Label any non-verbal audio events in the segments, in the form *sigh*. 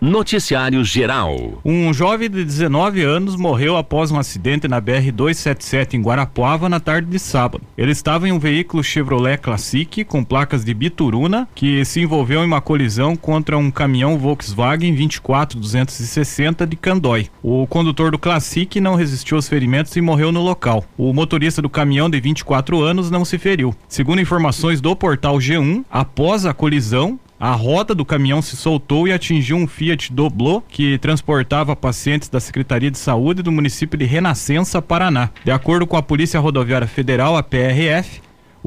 Noticiário Geral. Um jovem de 19 anos morreu após um acidente na BR-277 em Guarapuava na tarde de sábado. Ele estava em um veículo Chevrolet Classic com placas de Bituruna que se envolveu em uma colisão contra um caminhão Volkswagen 24260 de Candói. O condutor do Classic não resistiu aos ferimentos e morreu no local. O motorista do caminhão de 24 anos não se feriu. Segundo informações do portal G1, após a colisão, a roda do caminhão se soltou e atingiu um Fiat Doblô que transportava pacientes da Secretaria de Saúde do município de Renascença, Paraná. De acordo com a Polícia Rodoviária Federal, a PRF,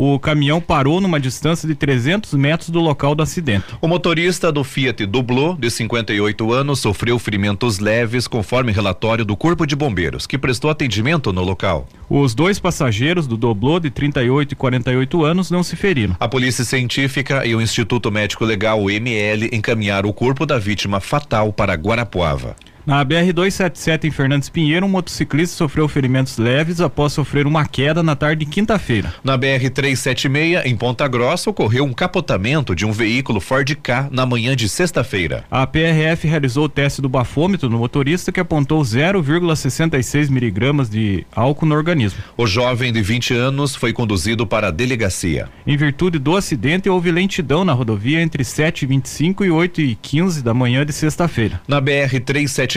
o caminhão parou numa distância de 300 metros do local do acidente. O motorista do Fiat Dublô, de 58 anos, sofreu ferimentos leves, conforme relatório do Corpo de Bombeiros, que prestou atendimento no local. Os dois passageiros do Doblô, de 38 e 48 anos, não se feriram. A Polícia Científica e o Instituto Médico Legal, o ML, encaminharam o corpo da vítima fatal para Guarapuava. Na BR-277 em Fernandes Pinheiro, um motociclista sofreu ferimentos leves após sofrer uma queda na tarde de quinta-feira. Na BR-376 em Ponta Grossa ocorreu um capotamento de um veículo Ford K na manhã de sexta-feira. A PRF realizou o teste do bafômetro no motorista que apontou 0,66 miligramas de álcool no organismo. O jovem de 20 anos foi conduzido para a delegacia. Em virtude do acidente, houve lentidão na rodovia entre 7h25 e 8h15 da manhã de sexta-feira. Na BR-377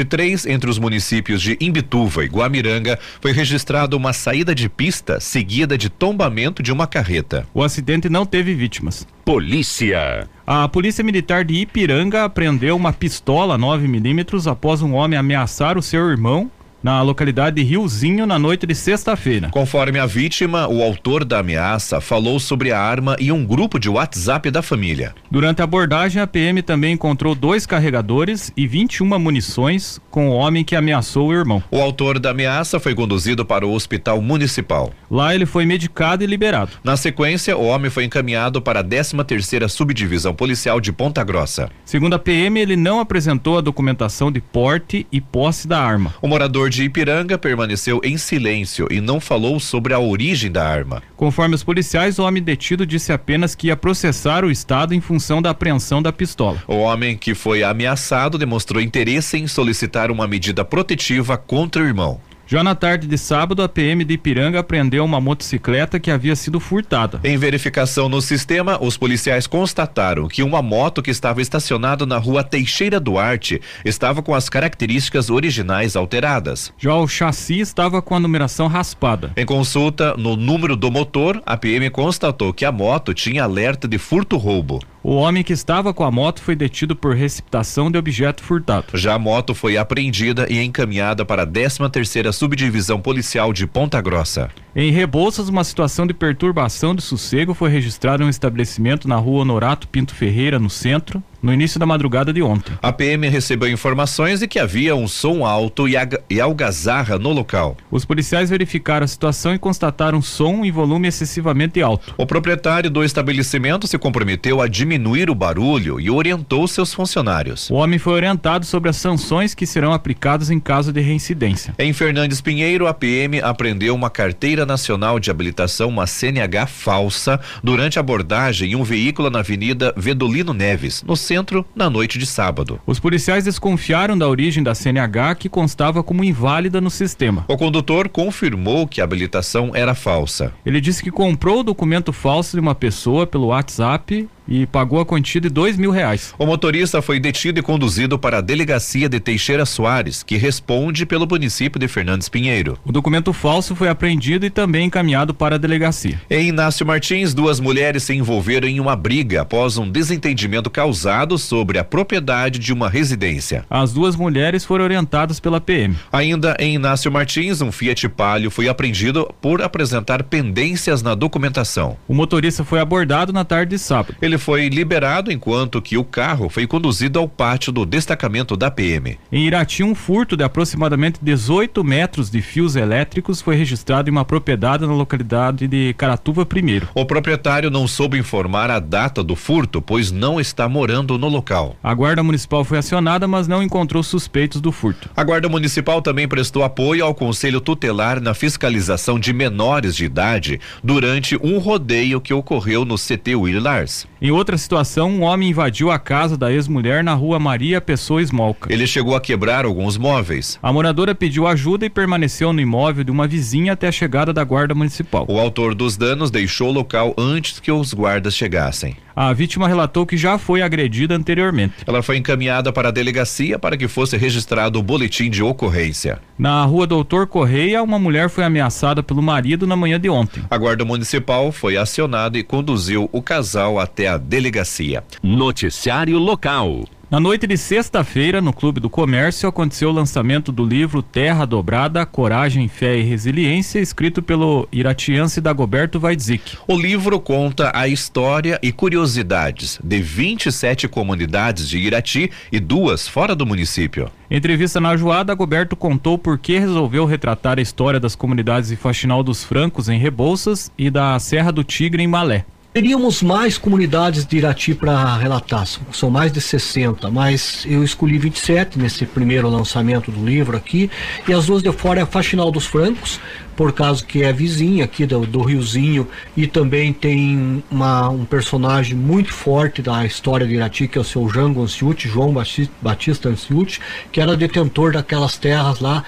entre os municípios de Imbituva e Guamiranga, foi registrada uma saída de pista seguida de tombamento de uma carreta. O acidente não teve vítimas. Polícia. A Polícia Militar de Ipiranga apreendeu uma pistola 9 milímetros após um homem ameaçar o seu irmão na localidade de Riozinho na noite de sexta-feira. Conforme a vítima, o autor da ameaça falou sobre a arma e um grupo de WhatsApp da família. Durante a abordagem, a PM também encontrou dois carregadores e 21 munições com o homem que ameaçou o irmão. O autor da ameaça foi conduzido para o hospital municipal. Lá ele foi medicado e liberado. Na sequência, o homem foi encaminhado para a 13 terceira subdivisão policial de Ponta Grossa. Segundo a PM, ele não apresentou a documentação de porte e posse da arma. O morador de Ipiranga permaneceu em silêncio e não falou sobre a origem da arma. Conforme os policiais, o homem detido disse apenas que ia processar o Estado em função da apreensão da pistola. O homem que foi ameaçado demonstrou interesse em solicitar uma medida protetiva contra o irmão. Já na tarde de sábado, a PM de Ipiranga apreendeu uma motocicleta que havia sido furtada. Em verificação no sistema, os policiais constataram que uma moto que estava estacionada na rua Teixeira Duarte estava com as características originais alteradas. Já o chassi estava com a numeração raspada. Em consulta no número do motor, a PM constatou que a moto tinha alerta de furto-roubo. O homem que estava com a moto foi detido por receptação de objeto furtado. Já a moto foi apreendida e encaminhada para a 13 terceira subdivisão policial de Ponta Grossa. Em Rebouças, uma situação de perturbação de sossego foi registrada em um estabelecimento na rua Honorato Pinto Ferreira, no centro, no início da madrugada de ontem. A PM recebeu informações de que havia um som alto e, e algazarra no local. Os policiais verificaram a situação e constataram som e volume excessivamente alto. O proprietário do estabelecimento se comprometeu a diminuir o barulho e orientou seus funcionários. O homem foi orientado sobre as sanções que serão aplicadas em caso de reincidência. Em Fernandes Pinheiro, a PM apreendeu uma carteira nacional de habilitação, uma CNH falsa, durante a abordagem em um veículo na Avenida Vedolino Neves, no centro centro na noite de sábado. Os policiais desconfiaram da origem da CNH que constava como inválida no sistema. O condutor confirmou que a habilitação era falsa. Ele disse que comprou o documento falso de uma pessoa pelo WhatsApp e pagou a quantia de dois mil reais. O motorista foi detido e conduzido para a delegacia de Teixeira Soares, que responde pelo município de Fernandes Pinheiro. O documento falso foi apreendido e também encaminhado para a delegacia. Em Inácio Martins, duas mulheres se envolveram em uma briga após um desentendimento causado sobre a propriedade de uma residência. As duas mulheres foram orientadas pela PM. Ainda em Inácio Martins, um Fiat Palio foi apreendido por apresentar pendências na documentação. O motorista foi abordado na tarde de sábado. Ele foi liberado enquanto que o carro foi conduzido ao pátio do destacamento da PM. Em Irati, um furto de aproximadamente 18 metros de fios elétricos foi registrado em uma propriedade na localidade de Caratuva I. O proprietário não soube informar a data do furto, pois não está morando no local. A guarda municipal foi acionada, mas não encontrou suspeitos do furto. A guarda municipal também prestou apoio ao conselho tutelar na fiscalização de menores de idade durante um rodeio que ocorreu no CT Willars. Em outra situação, um homem invadiu a casa da ex-mulher na rua Maria Pessoa Esmolca. Ele chegou a quebrar alguns móveis. A moradora pediu ajuda e permaneceu no imóvel de uma vizinha até a chegada da guarda municipal. O autor dos danos deixou o local antes que os guardas chegassem. A vítima relatou que já foi agredida anteriormente. Ela foi encaminhada para a delegacia para que fosse registrado o boletim de ocorrência. Na rua Doutor Correia, uma mulher foi ameaçada pelo marido na manhã de ontem. A guarda municipal foi acionada e conduziu o casal até a delegacia. Noticiário local. Na noite de sexta-feira, no Clube do Comércio, aconteceu o lançamento do livro Terra Dobrada, Coragem, Fé e Resiliência, escrito pelo iratiense Dagoberto Weidzik. O livro conta a história e curiosidades de 27 comunidades de Irati e duas fora do município. Em entrevista na Joá, Dagoberto contou por que resolveu retratar a história das comunidades de Faxinal dos Francos, em Rebouças, e da Serra do Tigre, em Malé. Teríamos mais comunidades de Irati para relatar, são mais de 60, mas eu escolhi 27 nesse primeiro lançamento do livro aqui, e as duas de fora é Faxinal dos Francos, por causa que é vizinha aqui do, do Riozinho, e também tem uma, um personagem muito forte da história de Irati, que é o seu Jango Anciuti, João Batista Anciuti, que era detentor daquelas terras lá,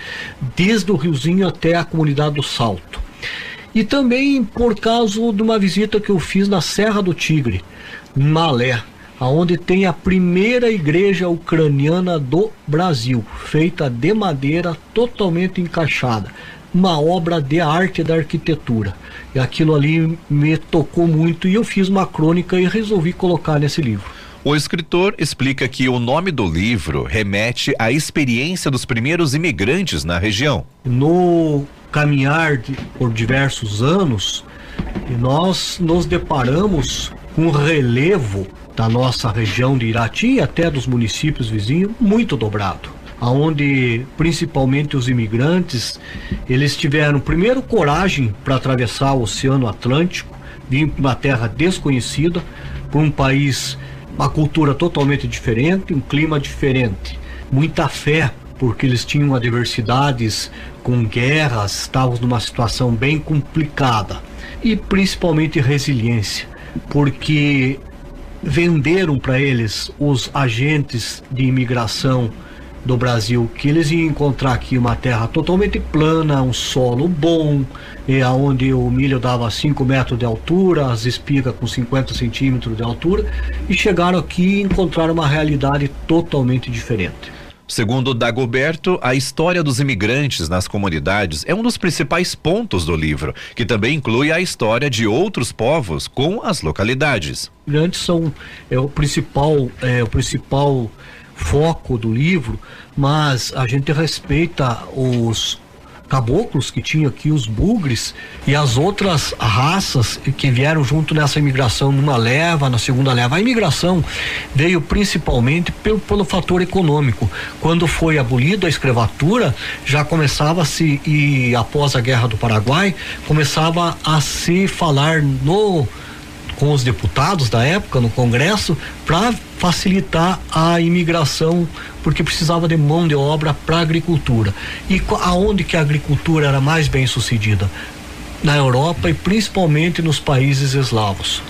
desde o Riozinho até a comunidade do Salto. E também por causa de uma visita que eu fiz na Serra do Tigre, Malé, aonde tem a primeira igreja ucraniana do Brasil, feita de madeira totalmente encaixada. Uma obra de arte da arquitetura. E aquilo ali me tocou muito e eu fiz uma crônica e resolvi colocar nesse livro. O escritor explica que o nome do livro remete à experiência dos primeiros imigrantes na região. No caminhar de, por diversos anos e nós nos deparamos com um relevo da nossa região de Irati e até dos municípios vizinhos muito dobrado aonde principalmente os imigrantes eles tiveram primeiro coragem para atravessar o Oceano Atlântico, vir para uma terra desconhecida, para um país, uma cultura totalmente diferente, um clima diferente, muita fé porque eles tinham adversidades com guerras, estavam numa situação bem complicada e principalmente resiliência, porque venderam para eles os agentes de imigração do Brasil que eles iam encontrar aqui uma terra totalmente plana, um solo bom, e aonde o milho dava 5 metros de altura, as espigas com 50 centímetros de altura, e chegaram aqui e encontraram uma realidade totalmente diferente. Segundo Dagoberto, a história dos imigrantes nas comunidades é um dos principais pontos do livro, que também inclui a história de outros povos com as localidades. Imigrantes são é o principal é o principal foco do livro, mas a gente respeita os caboclos que tinha aqui, os bugres e as outras raças que vieram junto nessa imigração numa leva, na segunda leva. A imigração veio principalmente pelo, pelo fator econômico. Quando foi abolida a escravatura, já começava-se, e após a Guerra do Paraguai, começava a se falar no com os deputados da época no Congresso para facilitar a imigração, porque precisava de mão de obra para agricultura. E aonde que a agricultura era mais bem sucedida? Na Europa e principalmente nos países eslavos.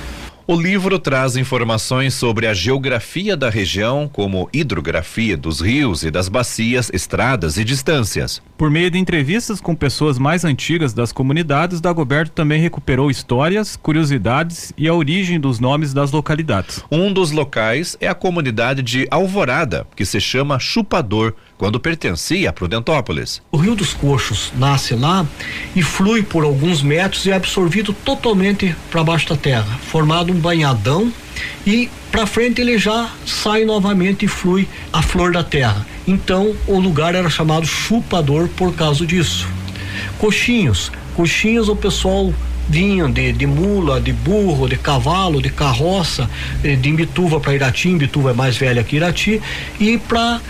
O livro traz informações sobre a geografia da região, como hidrografia dos rios e das bacias, estradas e distâncias. Por meio de entrevistas com pessoas mais antigas das comunidades, Dagoberto também recuperou histórias, curiosidades e a origem dos nomes das localidades. Um dos locais é a comunidade de Alvorada, que se chama Chupador, quando pertencia a Prudentópolis. O Rio dos Coxos nasce lá e flui por alguns metros e é absorvido totalmente para baixo da terra, formado um banhadão e para frente ele já sai novamente e flui a flor da terra. Então o lugar era chamado Chupador por causa disso. Coxinhos, coxinhos o pessoal vinha de, de mula, de burro, de cavalo, de carroça, eh, de Imbituva para Irati, Imbituva é mais velha que Irati, e para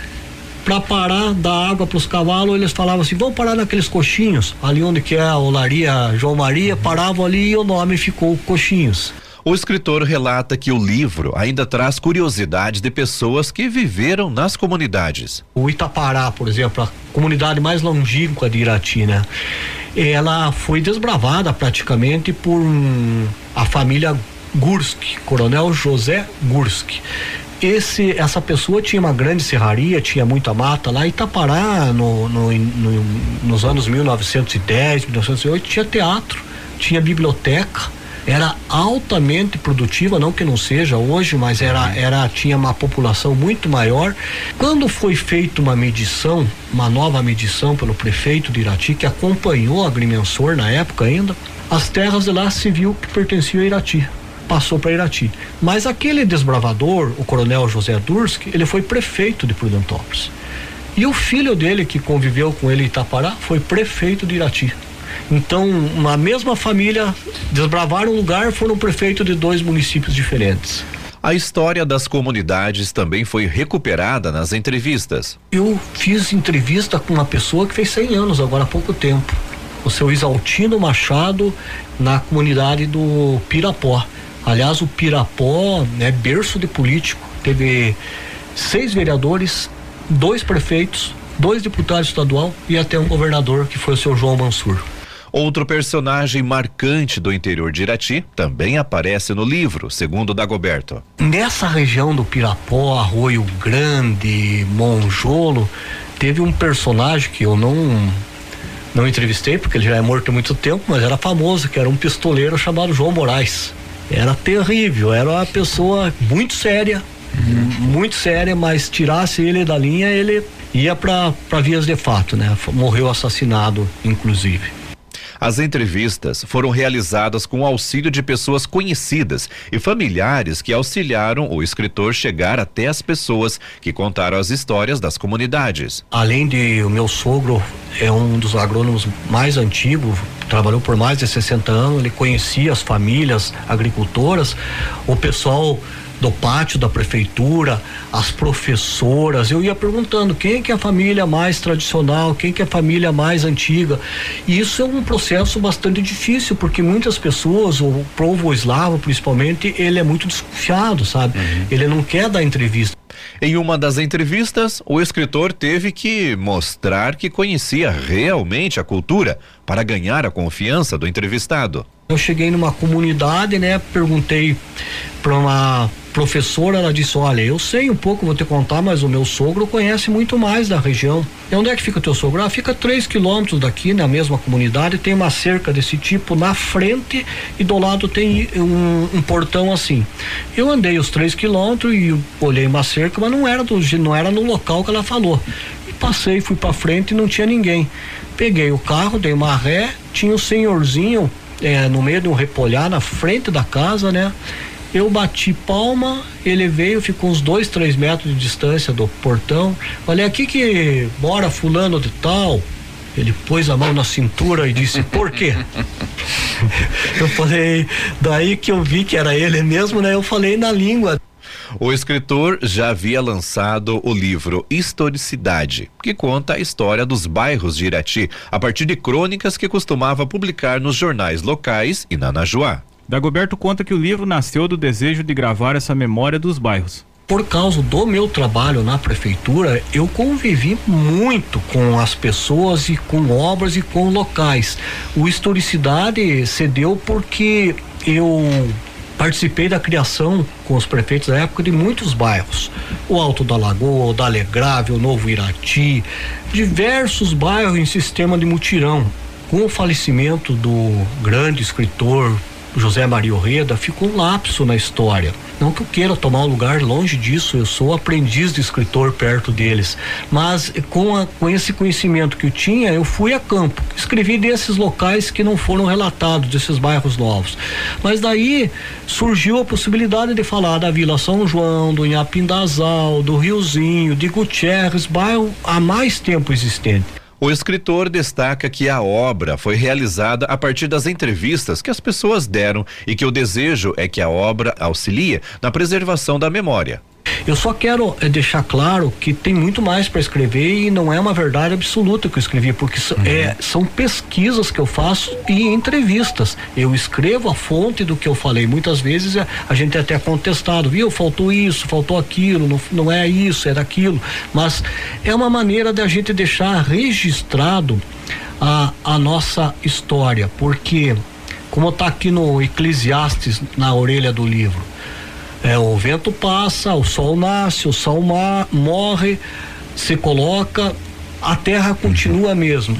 para parar da água para os cavalos, eles falavam assim: vamos parar naqueles coxinhos, ali onde que é a olaria João Maria, paravam ali e o nome ficou Coxinhos. O escritor relata que o livro ainda traz curiosidades de pessoas que viveram nas comunidades. O Itapará, por exemplo, a comunidade mais longínqua de Irati, né? Ela foi desbravada praticamente por um, a família Gurski, Coronel José Gurski. Esse, essa pessoa tinha uma grande serraria, tinha muita mata lá. Itapará, no, no, no, nos anos 1910, 1908, tinha teatro, tinha biblioteca, era altamente produtiva, não que não seja hoje, mas era, era tinha uma população muito maior. Quando foi feita uma medição, uma nova medição pelo prefeito de Irati, que acompanhou a agrimensor na época ainda, as terras de lá se viu que pertenciam a Irati passou para Irati. Mas aquele desbravador, o coronel José Durski, ele foi prefeito de Prudentópolis. E o filho dele, que conviveu com ele em Itapará, foi prefeito de Irati. Então, uma mesma família desbravaram um lugar, foram prefeito de dois municípios diferentes. A história das comunidades também foi recuperada nas entrevistas. Eu fiz entrevista com uma pessoa que fez 100 anos, agora há pouco tempo. O seu Isaltino Machado, na comunidade do Pirapó. Aliás, o Pirapó é berço de político. Teve seis vereadores, dois prefeitos, dois deputados estadual e até um governador, que foi o seu João Mansur. Outro personagem marcante do interior de Irati também aparece no livro, segundo Dagoberto. Nessa região do Pirapó, Arroio Grande, Monjolo, teve um personagem que eu não não entrevistei porque ele já é morto há muito tempo, mas era famoso, que era um pistoleiro chamado João Moraes. Era terrível, era uma pessoa muito séria, uhum. muito séria, mas tirasse ele da linha, ele ia para vias de fato, né? Morreu assassinado, inclusive. As entrevistas foram realizadas com o auxílio de pessoas conhecidas e familiares que auxiliaram o escritor chegar até as pessoas que contaram as histórias das comunidades. Além de o meu sogro é um dos agrônomos mais antigos, trabalhou por mais de 60 anos, ele conhecia as famílias agricultoras, o pessoal do pátio da prefeitura, as professoras, eu ia perguntando quem que é a família mais tradicional, quem que é a família mais antiga. E isso é um processo bastante difícil, porque muitas pessoas, o povo eslavo principalmente, ele é muito desconfiado, sabe? Uhum. Ele não quer dar entrevista. Em uma das entrevistas, o escritor teve que mostrar que conhecia realmente a cultura para ganhar a confiança do entrevistado. Eu cheguei numa comunidade, né? Perguntei para uma professora, ela disse: Olha, eu sei um pouco, vou te contar, mas o meu sogro conhece muito mais da região. E onde é que fica o teu sogro? Ah, fica três quilômetros daqui, na mesma comunidade, tem uma cerca desse tipo na frente e do lado tem um, um portão assim. Eu andei os três quilômetros e olhei uma cerca, mas não era, do, não era no local que ela falou. E passei, fui para frente e não tinha ninguém. Peguei o carro, dei uma ré, tinha um senhorzinho é, no meio de um repolhar na frente da casa, né? Eu bati palma, ele veio, ficou uns dois, três metros de distância do portão. Olha aqui que mora fulano de tal. Ele pôs a mão na cintura e disse, por quê? *laughs* eu falei, daí que eu vi que era ele mesmo, né? Eu falei na língua. O escritor já havia lançado o livro Historicidade, que conta a história dos bairros de Irati, a partir de crônicas que costumava publicar nos jornais locais e na Najuá. Dagoberto conta que o livro nasceu do desejo de gravar essa memória dos bairros por causa do meu trabalho na prefeitura, eu convivi muito com as pessoas e com obras e com locais. O Historicidade cedeu porque eu participei da criação com os prefeitos da época de muitos bairros. O Alto da Lagoa, o da Alegrave, o Novo Irati, diversos bairros em sistema de mutirão. Com o falecimento do grande escritor José Maria Orreda, ficou um lapso na história. Não que eu queira tomar um lugar longe disso, eu sou aprendiz de escritor perto deles. Mas com, a, com esse conhecimento que eu tinha, eu fui a campo. Escrevi desses locais que não foram relatados, desses bairros novos. Mas daí surgiu a possibilidade de falar da Vila São João, do Inhapindazal, do Riozinho, de Gutierrez, bairro há mais tempo existente. O escritor destaca que a obra foi realizada a partir das entrevistas que as pessoas deram e que o desejo é que a obra auxilie na preservação da memória. Eu só quero é, deixar claro que tem muito mais para escrever e não é uma verdade absoluta que eu escrevi, porque uhum. é, são pesquisas que eu faço e entrevistas. Eu escrevo a fonte do que eu falei. Muitas vezes a, é, a gente é até contestado, viu? Faltou isso, faltou aquilo, não, não é isso, é daquilo. Mas é uma maneira da gente deixar registrado a, a nossa história, porque como está aqui no Eclesiastes, na orelha do livro. É, o vento passa, o sol nasce, o sol morre, se coloca, a terra continua mesmo.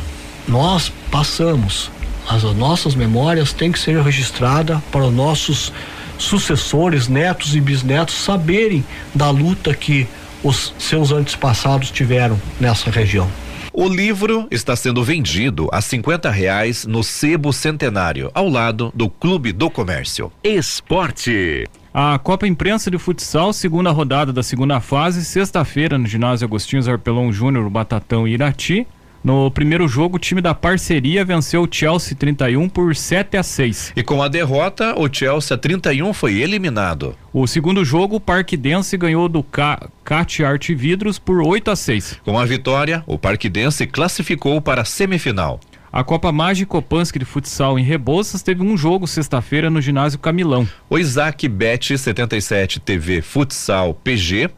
Nós passamos. As nossas memórias têm que ser registradas para os nossos sucessores, netos e bisnetos saberem da luta que os seus antepassados tiveram nessa região. O livro está sendo vendido a 50 reais no Sebo Centenário, ao lado do Clube do Comércio. Esporte. A Copa Imprensa de Futsal, segunda rodada da segunda fase, sexta-feira no ginásio Agostinho Arpelão Júnior, Batatão e Irati. No primeiro jogo, o time da parceria venceu o Chelsea 31 por 7 a 6. E com a derrota, o Chelsea 31 foi eliminado. O segundo jogo, o Parque Dense ganhou do Cat Art Vidros por 8 a 6. Com a vitória, o Parque Dense classificou para a semifinal. A Copa Mágica Kopansky de futsal em Rebouças teve um jogo sexta-feira no ginásio Camilão. O Isaac Bet 77 TV Futsal PG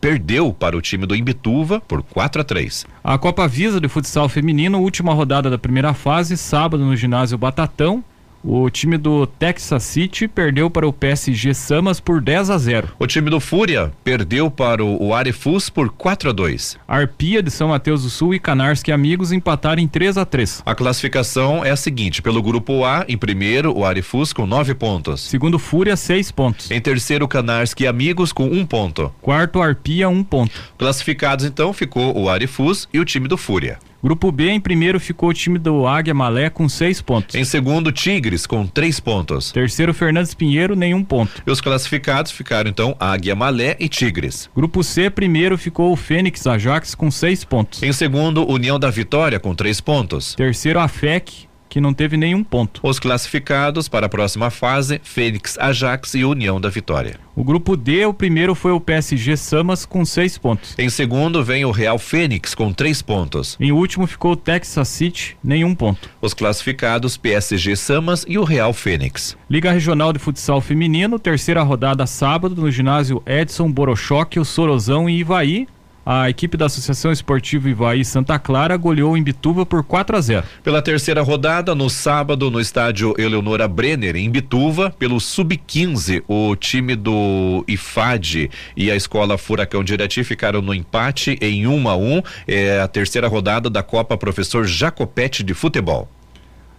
perdeu para o time do Imbituva por 4 a 3. A Copa Visa de futsal feminino, última rodada da primeira fase, sábado no ginásio Batatão. O time do Texas City perdeu para o PSG Samas por 10 a 0. O time do Fúria perdeu para o Arefus por 4 a 2. Arpia de São Mateus do Sul e Canarski Amigos empataram em 3 a 3. A classificação é a seguinte: pelo grupo A, em primeiro, o Arefus com 9 pontos. Segundo Fúria, 6 pontos. Em terceiro, Canarski Amigos com 1 um ponto. Quarto, Arpia, 1 um ponto. Classificados então ficou o Arefus e o time do Fúria. Grupo B, em primeiro ficou o time do Águia Malé com seis pontos. Em segundo, Tigres com três pontos. Terceiro, Fernandes Pinheiro, nenhum ponto. E os classificados ficaram então Águia Malé e Tigres. Grupo C, primeiro ficou o Fênix Ajax com seis pontos. Em segundo, União da Vitória com três pontos. Terceiro, a FEC que não teve nenhum ponto. Os classificados para a próxima fase, Fênix, Ajax e União da Vitória. O grupo D, o primeiro foi o PSG Samas com seis pontos. Em segundo vem o Real Fênix com três pontos. Em último ficou o Texas City, nenhum ponto. Os classificados PSG Samas e o Real Fênix. Liga Regional de Futsal Feminino, terceira rodada sábado no ginásio Edson Borochoque, o Sorozão e Ivaí a equipe da Associação Esportiva Ivaí Santa Clara goleou em Bituva por 4 a 0. Pela terceira rodada, no sábado, no estádio Eleonora Brenner, em Bituva, pelo Sub-15, o time do IFAD e a escola Furacão de Irati ficaram no empate em 1 a 1. É a terceira rodada da Copa Professor Jacopete de Futebol.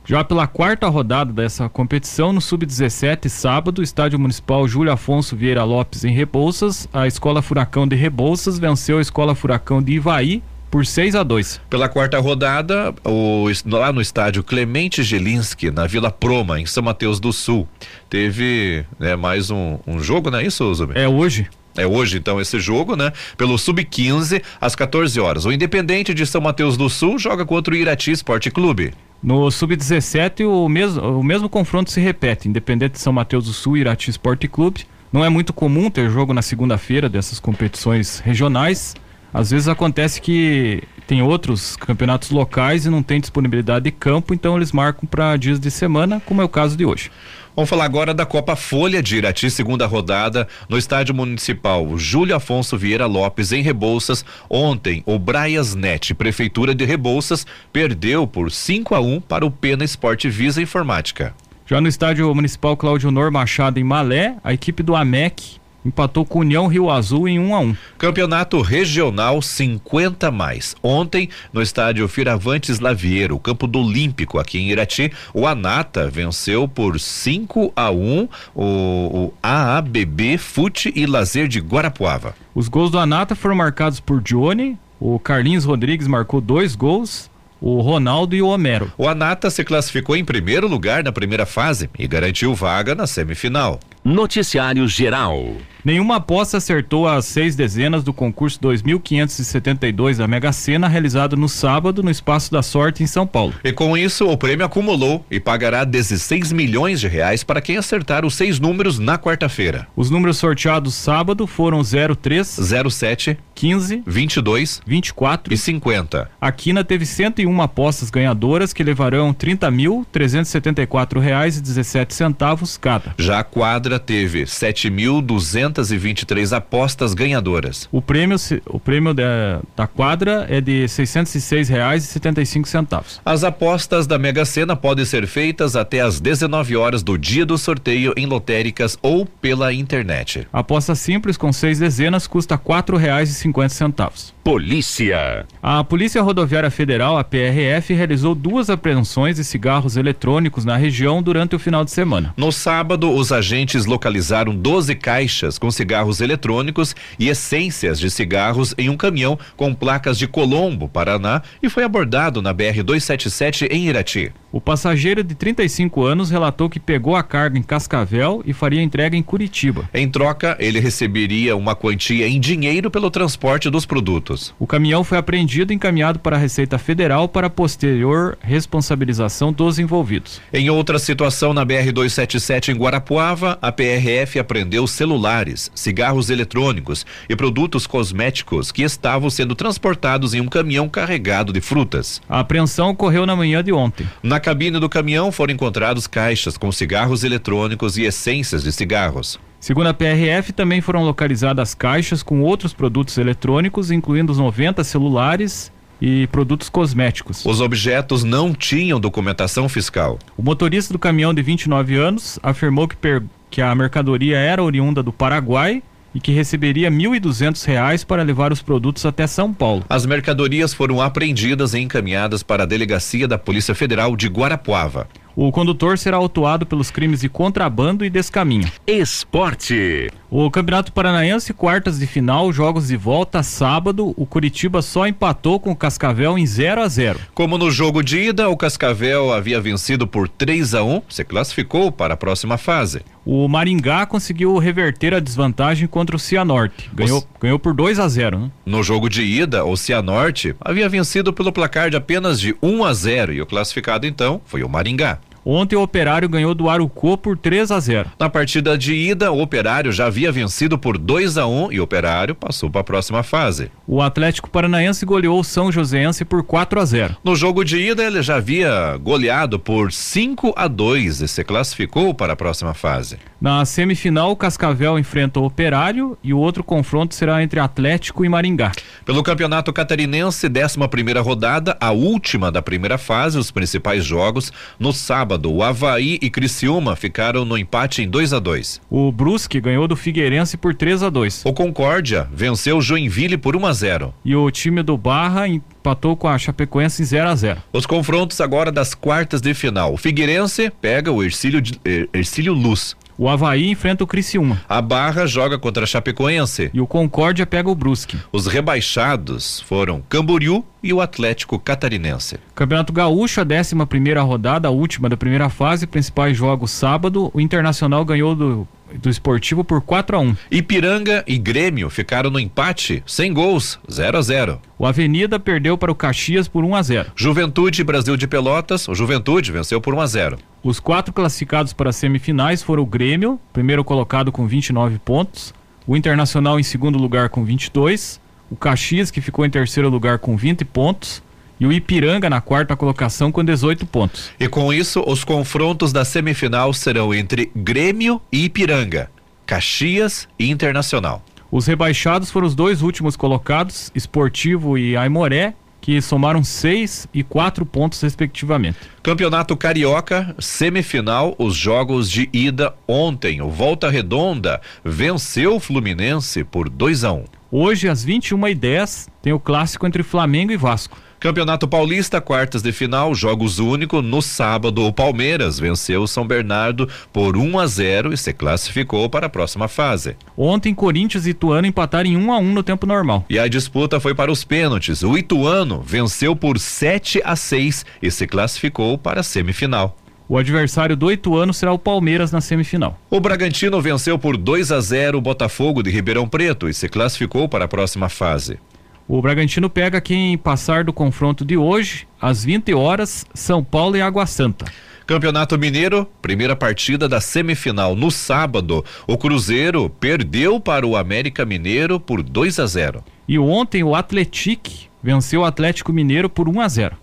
Já pela quarta rodada dessa competição, no Sub-17, sábado, Estádio Municipal Júlio Afonso Vieira Lopes, em Rebouças, a Escola Furacão de Rebouças venceu a Escola Furacão de Ivaí por 6 a 2. Pela quarta rodada, o, lá no estádio Clemente Gelinski, na Vila Proma, em São Mateus do Sul, teve né, mais um, um jogo, não é isso, Zubi? É hoje. É hoje, então, esse jogo, né? Pelo Sub-15, às 14 horas. O Independente de São Mateus do Sul joga contra o Irati Esporte Clube. No Sub-17, o mesmo, o mesmo confronto se repete. Independente de São Mateus do Sul e Irati Esporte Clube. Não é muito comum ter jogo na segunda-feira dessas competições regionais. Às vezes acontece que tem outros campeonatos locais e não tem disponibilidade de campo, então eles marcam para dias de semana, como é o caso de hoje. Vamos falar agora da Copa Folha de Irati, segunda rodada, no estádio municipal Júlio Afonso Vieira Lopes, em Rebouças. Ontem, o Braias Net, Prefeitura de Rebouças, perdeu por 5 a 1 para o Pena Esporte Visa Informática. Já no estádio municipal Cláudio Nor Machado, em Malé, a equipe do AMEC empatou com União Rio Azul em 1 um a 1 um. Campeonato Regional 50 mais. Ontem, no estádio Firavantes Laviero, campo do Olímpico aqui em Irati, o Anata venceu por 5 a 1 o, o AABB Fute e Lazer de Guarapuava. Os gols do Anata foram marcados por Johnny, o Carlinhos Rodrigues marcou dois gols o Ronaldo e o Homero. O Anata se classificou em primeiro lugar na primeira fase e garantiu vaga na semifinal. Noticiário Geral. Nenhuma aposta acertou as seis dezenas do concurso 2572 da Mega Sena, realizado no sábado no Espaço da Sorte em São Paulo. E com isso, o prêmio acumulou e pagará 16 milhões de reais para quem acertar os seis números na quarta-feira. Os números sorteados sábado foram 03, 07, 15, 22, 24 e 50. A Quina teve 101 apostas ganhadoras que levarão 30 mil 374 reais e 17 centavos cada. Já a quadra teve 7.200 623 apostas ganhadoras. O prêmio, o prêmio da, da quadra é de 606 reais e 75 centavos. As apostas da Mega Sena podem ser feitas até às 19 horas do dia do sorteio em lotéricas ou pela internet. Aposta simples com seis dezenas custa R$ 4,50 centavos. Polícia. A Polícia Rodoviária Federal, a PRF, realizou duas apreensões de cigarros eletrônicos na região durante o final de semana. No sábado, os agentes localizaram 12 caixas com cigarros eletrônicos e essências de cigarros em um caminhão com placas de Colombo, Paraná, e foi abordado na BR-277 em Irati. O passageiro de 35 anos relatou que pegou a carga em Cascavel e faria entrega em Curitiba. Em troca, ele receberia uma quantia em dinheiro pelo transporte dos produtos. O caminhão foi apreendido e encaminhado para a Receita Federal para posterior responsabilização dos envolvidos. Em outra situação, na BR-277 em Guarapuava, a PRF apreendeu celulares, cigarros eletrônicos e produtos cosméticos que estavam sendo transportados em um caminhão carregado de frutas. A apreensão ocorreu na manhã de ontem. Na cabine do caminhão foram encontrados caixas com cigarros eletrônicos e essências de cigarros. Segundo a PRF, também foram localizadas caixas com outros produtos eletrônicos, incluindo os 90 celulares e produtos cosméticos. Os objetos não tinham documentação fiscal. O motorista do caminhão de 29 anos afirmou que, per- que a mercadoria era oriunda do Paraguai e que receberia 1.200 reais para levar os produtos até São Paulo. As mercadorias foram apreendidas e encaminhadas para a delegacia da Polícia Federal de Guarapuava. O condutor será autuado pelos crimes de contrabando e descaminho. Esporte. O Campeonato Paranaense, quartas de final, jogos de volta, sábado, o Curitiba só empatou com o Cascavel em 0 a 0 Como no jogo de ida, o Cascavel havia vencido por 3 a 1, se classificou para a próxima fase. O Maringá conseguiu reverter a desvantagem contra o Cianorte. Ganhou, Os- ganhou por 2 a 0 né? No jogo de ida, o Cianorte havia vencido pelo placar de apenas de 1 a 0 e o classificado então foi o Maringá. Ontem o Operário ganhou do Arucô por 3 a 0 Na partida de ida, o Operário já havia vencido por 2 a 1 e o Operário passou para a próxima fase. O Atlético Paranaense goleou o São Joséense por 4 a 0 No jogo de ida, ele já havia goleado por 5 a 2 e se classificou para a próxima fase. Na semifinal, o Cascavel enfrenta o Operário e o outro confronto será entre Atlético e Maringá. Pelo Campeonato Catarinense, 11 primeira rodada, a última da primeira fase, os principais jogos. No sábado, o Havaí e Criciúma ficaram no empate em 2 a 2 O Brusque ganhou do Figueirense por 3 a 2 O Concórdia venceu Joinville por 1 a 0 e o time do Barra empatou com a Chapecoense em 0 a 0 Os confrontos agora das quartas de final. O Figueirense pega o Ercílio, de- Er- Ercílio Luz. O Havaí enfrenta o Criciúma A Barra joga contra a Chapecoense. e o Concórdia pega o Brusque. Os rebaixados foram Camboriú e o Atlético Catarinense. Campeonato Gaúcho, a 11 primeira rodada, a última da primeira fase, principais jogos sábado, o Internacional ganhou do, do Esportivo por 4 a 1 Ipiranga e Grêmio ficaram no empate, sem gols, 0 a 0 O Avenida perdeu para o Caxias por 1 a 0 Juventude e Brasil de Pelotas, o Juventude venceu por 1 a 0 Os quatro classificados para as semifinais foram o Grêmio, primeiro colocado com 29 pontos, o Internacional em segundo lugar com 22, o Caxias, que ficou em terceiro lugar com 20 pontos, e o Ipiranga na quarta colocação com 18 pontos. E com isso, os confrontos da semifinal serão entre Grêmio e Ipiranga, Caxias e Internacional. Os rebaixados foram os dois últimos colocados, Esportivo e Aimoré, que somaram 6 e 4 pontos respectivamente. Campeonato Carioca, semifinal, os jogos de ida ontem. O Volta Redonda venceu o Fluminense por 2 a 1 Hoje, às 21h10, tem o clássico entre Flamengo e Vasco. Campeonato Paulista, quartas de final, jogos único. No sábado, o Palmeiras venceu o São Bernardo por 1 a 0 e se classificou para a próxima fase. Ontem, Corinthians e Ituano empataram em 1 a 1 no tempo normal. E a disputa foi para os pênaltis. O Ituano venceu por 7 a 6 e se classificou para a semifinal. O adversário do Ituano será o Palmeiras na semifinal. O Bragantino venceu por 2 a 0 o Botafogo de Ribeirão Preto e se classificou para a próxima fase. O Bragantino pega quem passar do confronto de hoje, às 20 horas, São Paulo e Água Santa. Campeonato Mineiro, primeira partida da semifinal no sábado. O Cruzeiro perdeu para o América Mineiro por 2 a 0. E ontem o Atletique venceu o Atlético Mineiro por 1 a 0.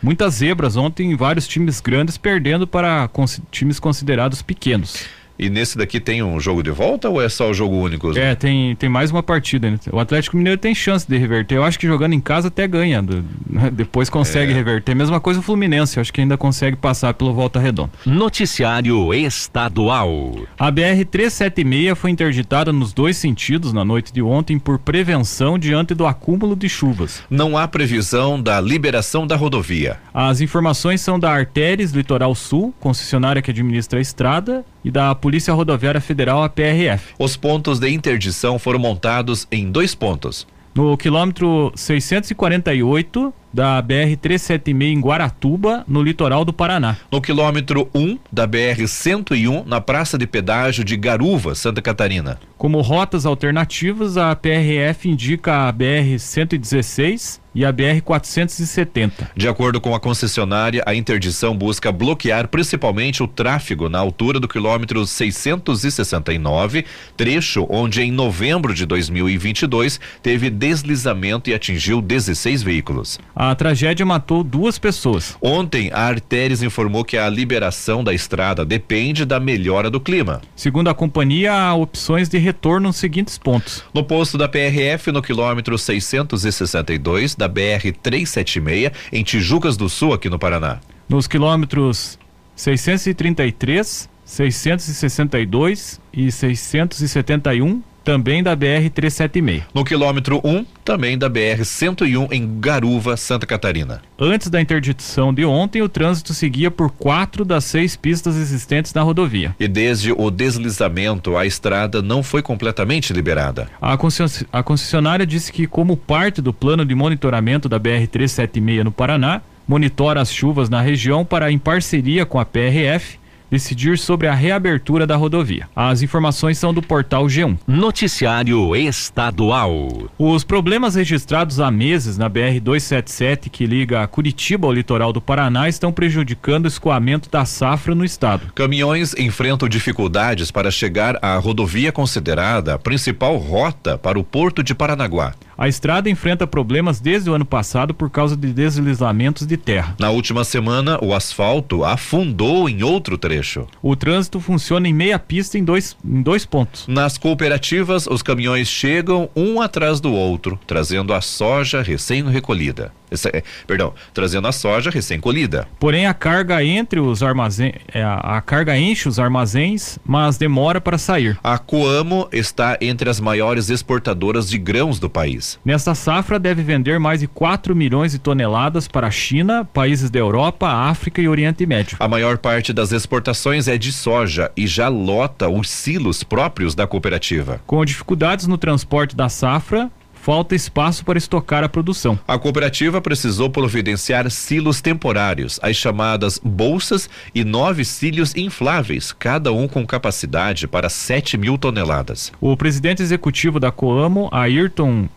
Muitas zebras ontem, vários times grandes perdendo para times considerados pequenos. E nesse daqui tem um jogo de volta ou é só o jogo único? É, tem, tem mais uma partida. Né? O Atlético Mineiro tem chance de reverter. Eu acho que jogando em casa até ganha. Do, né? Depois consegue é. reverter. Mesma coisa o Fluminense. Acho que ainda consegue passar pelo Volta Redonda. Noticiário Estadual. A BR-376 foi interditada nos dois sentidos na noite de ontem por prevenção diante do acúmulo de chuvas. Não há previsão da liberação da rodovia. As informações são da Artéries Litoral Sul, concessionária que administra a estrada, e da Polícia Rodoviária Federal, a PRF. Os pontos de interdição foram montados em dois pontos. No quilômetro 648 da BR-376 em Guaratuba, no litoral do Paraná. No quilômetro 1 da BR-101, na Praça de Pedágio de Garuva, Santa Catarina. Como rotas alternativas, a PRF indica a BR-116 e a BR-470. De acordo com a concessionária, a interdição busca bloquear principalmente o tráfego na altura do quilômetro 669, trecho onde em novembro de 2022 teve deslizamento e atingiu 16 veículos. A tragédia matou duas pessoas. Ontem, a Artéres informou que a liberação da estrada depende da melhora do clima. Segundo a companhia, há opções de retorno nos seguintes pontos. No posto da PRF, no quilômetro 662 da BR 376, em Tijucas do Sul, aqui no Paraná. Nos quilômetros 633, 662 e 671 também da BR 376. No quilômetro 1, também da BR 101 em Garuva, Santa Catarina. Antes da interdição de ontem, o trânsito seguia por quatro das seis pistas existentes na rodovia. E desde o deslizamento, a estrada não foi completamente liberada. A concessionária disse que, como parte do plano de monitoramento da BR 376 no Paraná, monitora as chuvas na região para, em parceria com a PRF, decidir sobre a reabertura da rodovia. As informações são do portal G1. Noticiário Estadual. Os problemas registrados há meses na BR 277 que liga Curitiba ao litoral do Paraná estão prejudicando o escoamento da safra no estado. Caminhões enfrentam dificuldades para chegar à rodovia considerada a principal rota para o porto de Paranaguá. A estrada enfrenta problemas desde o ano passado por causa de deslizamentos de terra. Na última semana, o asfalto afundou em outro trecho. O trânsito funciona em meia pista em dois, em dois pontos. Nas cooperativas, os caminhões chegam um atrás do outro, trazendo a soja recém-recolhida. É, perdão, trazendo a soja recém-colhida. Porém, a carga entre os armazéns, a carga enche os armazéns, mas demora para sair. A Coamo está entre as maiores exportadoras de grãos do país. Nesta safra deve vender mais de 4 milhões de toneladas para a China, países da Europa, África e Oriente Médio. A maior parte das exportações é de soja e já lota os silos próprios da cooperativa. Com dificuldades no transporte da safra, falta espaço para estocar a produção. A cooperativa precisou providenciar silos temporários, as chamadas bolsas e nove cílios infláveis, cada um com capacidade para 7 mil toneladas. O presidente executivo da Coamo, Ayrton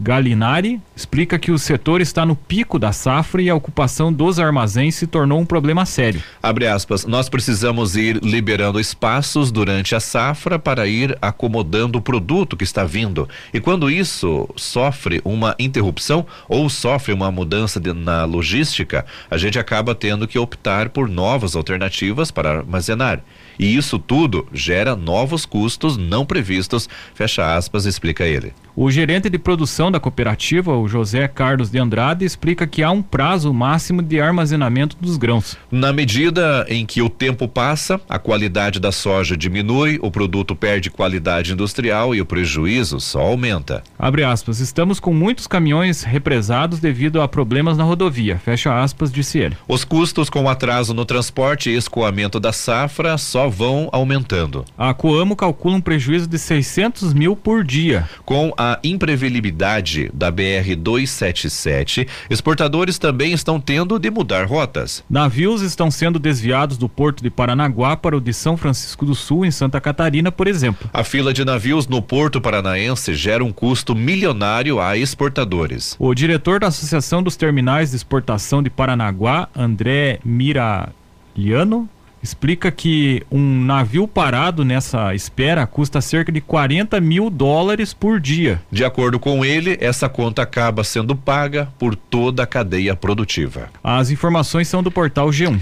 Galinari explica que o setor está no pico da safra e a ocupação dos armazéns se tornou um problema sério. Abre aspas, nós precisamos ir liberando espaços durante a safra para ir acomodando o produto que está vindo. E quando isso sofre uma interrupção ou sofre uma mudança de, na logística, a gente acaba tendo que optar por novas alternativas para armazenar. E isso tudo gera novos custos não previstos, fecha aspas, explica ele. O gerente de produção da cooperativa, o José Carlos de Andrade, explica que há um prazo máximo de armazenamento dos grãos. Na medida em que o tempo passa, a qualidade da soja diminui, o produto perde qualidade industrial e o prejuízo só aumenta. Abre aspas, estamos com muitos caminhões represados devido a problemas na rodovia, fecha aspas, disse ele. Os custos com atraso no transporte e escoamento da safra só vão aumentando. A Coamo calcula um prejuízo de 600 mil por dia. Com a a imprevisibilidade da BR 277, exportadores também estão tendo de mudar rotas. Navios estão sendo desviados do porto de Paranaguá para o de São Francisco do Sul, em Santa Catarina, por exemplo. A fila de navios no porto paranaense gera um custo milionário a exportadores. O diretor da Associação dos Terminais de Exportação de Paranaguá, André Miraliano, explica que um navio parado nessa espera custa cerca de 40 mil dólares por dia. De acordo com ele, essa conta acaba sendo paga por toda a cadeia produtiva. As informações são do portal G1.